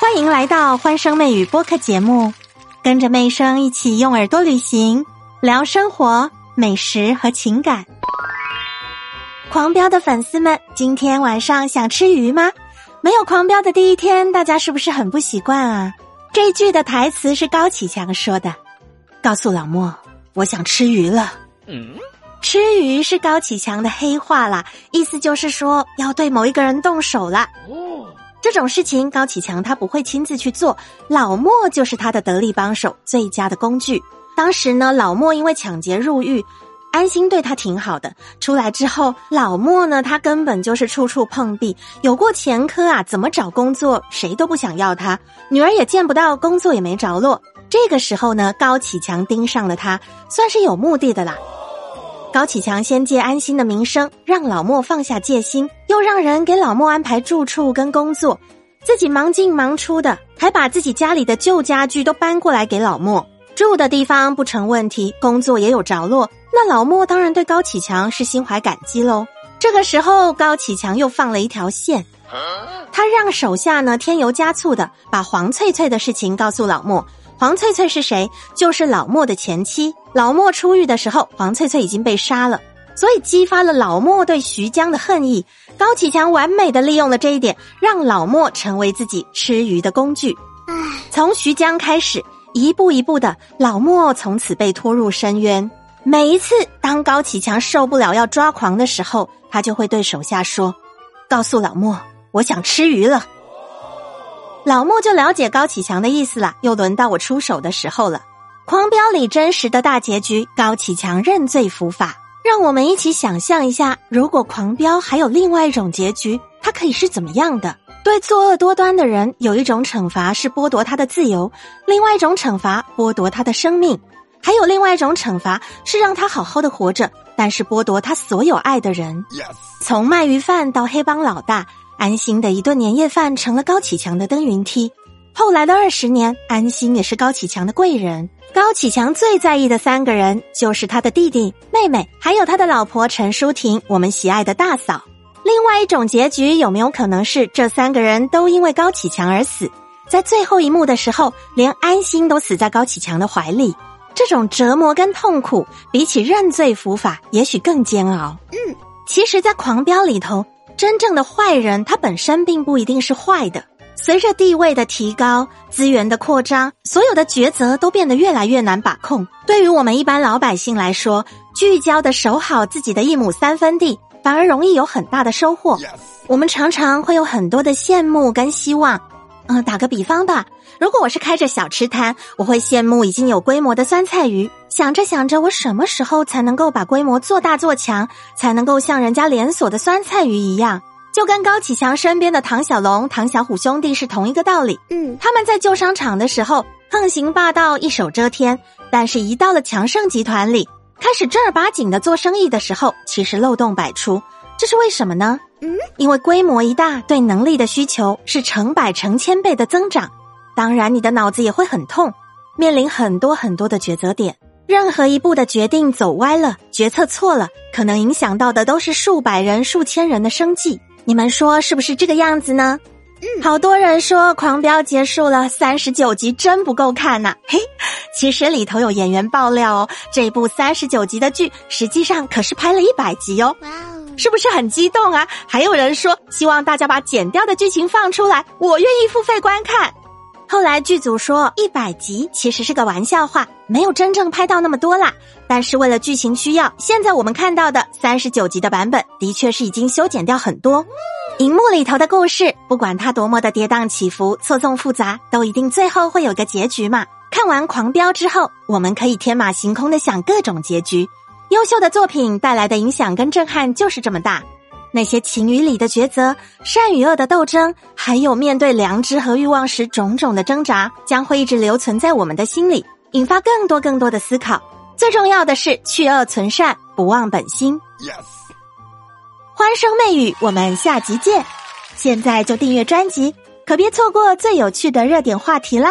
欢迎来到欢声妹语播客节目，跟着妹声一起用耳朵旅行，聊生活、美食和情感。狂飙的粉丝们，今天晚上想吃鱼吗？没有狂飙的第一天，大家是不是很不习惯啊？这句的台词是高启强说的，告诉老莫，我想吃鱼了。嗯，吃鱼是高启强的黑话啦，意思就是说要对某一个人动手了。哦。这种事情，高启强他不会亲自去做，老莫就是他的得力帮手，最佳的工具。当时呢，老莫因为抢劫入狱，安心对他挺好的。出来之后，老莫呢，他根本就是处处碰壁，有过前科啊，怎么找工作谁都不想要他，女儿也见不到，工作也没着落。这个时候呢，高启强盯上了他，算是有目的的啦。高启强先借安心的名声，让老莫放下戒心，又让人给老莫安排住处跟工作，自己忙进忙出的，还把自己家里的旧家具都搬过来给老莫住的地方不成问题，工作也有着落，那老莫当然对高启强是心怀感激喽。这个时候，高启强又放了一条线，他让手下呢添油加醋的把黄翠翠的事情告诉老莫。黄翠翠是谁？就是老莫的前妻。老莫出狱的时候，黄翠翠已经被杀了，所以激发了老莫对徐江的恨意。高启强完美的利用了这一点，让老莫成为自己吃鱼的工具。从徐江开始，一步一步的，老莫从此被拖入深渊。每一次当高启强受不了要抓狂的时候，他就会对手下说：“告诉老莫，我想吃鱼了。”老莫就了解高启强的意思了，又轮到我出手的时候了。狂飙里真实的大结局，高启强认罪伏法。让我们一起想象一下，如果狂飙还有另外一种结局，它可以是怎么样的？对作恶多端的人，有一种惩罚是剥夺他的自由，另外一种惩罚剥夺他的生命，还有另外一种惩罚是让他好好的活着，但是剥夺他所有爱的人。从卖鱼贩到黑帮老大。安心的一顿年夜饭成了高启强的登云梯。后来的二十年，安心也是高启强的贵人。高启强最在意的三个人，就是他的弟弟、妹妹，还有他的老婆陈淑婷，我们喜爱的大嫂。另外一种结局，有没有可能是这三个人都因为高启强而死？在最后一幕的时候，连安心都死在高启强的怀里。这种折磨跟痛苦，比起认罪伏法，也许更煎熬。嗯，其实，在狂飙里头。真正的坏人，他本身并不一定是坏的。随着地位的提高、资源的扩张，所有的抉择都变得越来越难把控。对于我们一般老百姓来说，聚焦的守好自己的一亩三分地，反而容易有很大的收获。我们常常会有很多的羡慕跟希望。嗯，打个比方吧，如果我是开着小吃摊，我会羡慕已经有规模的酸菜鱼。想着想着，我什么时候才能够把规模做大做强，才能够像人家连锁的酸菜鱼一样？就跟高启强身边的唐小龙、唐小虎兄弟是同一个道理。嗯，他们在旧商场的时候横行霸道、一手遮天，但是一到了强盛集团里，开始正儿八经的做生意的时候，其实漏洞百出。这是为什么呢？嗯，因为规模一大，对能力的需求是成百成千倍的增长，当然你的脑子也会很痛，面临很多很多的抉择点，任何一步的决定走歪了，决策错了，可能影响到的都是数百人、数千人的生计。你们说是不是这个样子呢？嗯，好多人说《狂飙》结束了，三十九集真不够看呐。嘿，其实里头有演员爆料哦，这部三十九集的剧实际上可是拍了一百集哦。哇哦！是不是很激动啊？还有人说希望大家把剪掉的剧情放出来，我愿意付费观看。后来剧组说一百集其实是个玩笑话，没有真正拍到那么多啦。但是为了剧情需要，现在我们看到的三十九集的版本的确是已经修剪掉很多。荧幕里头的故事，不管它多么的跌宕起伏、错综复杂，都一定最后会有个结局嘛。看完《狂飙》之后，我们可以天马行空的想各种结局。优秀的作品带来的影响跟震撼就是这么大，那些情与理的抉择、善与恶的斗争，还有面对良知和欲望时种种的挣扎，将会一直留存在我们的心里，引发更多更多的思考。最重要的是去恶存善，不忘本心。Yes，欢声媚语，我们下集见！现在就订阅专辑，可别错过最有趣的热点话题啦！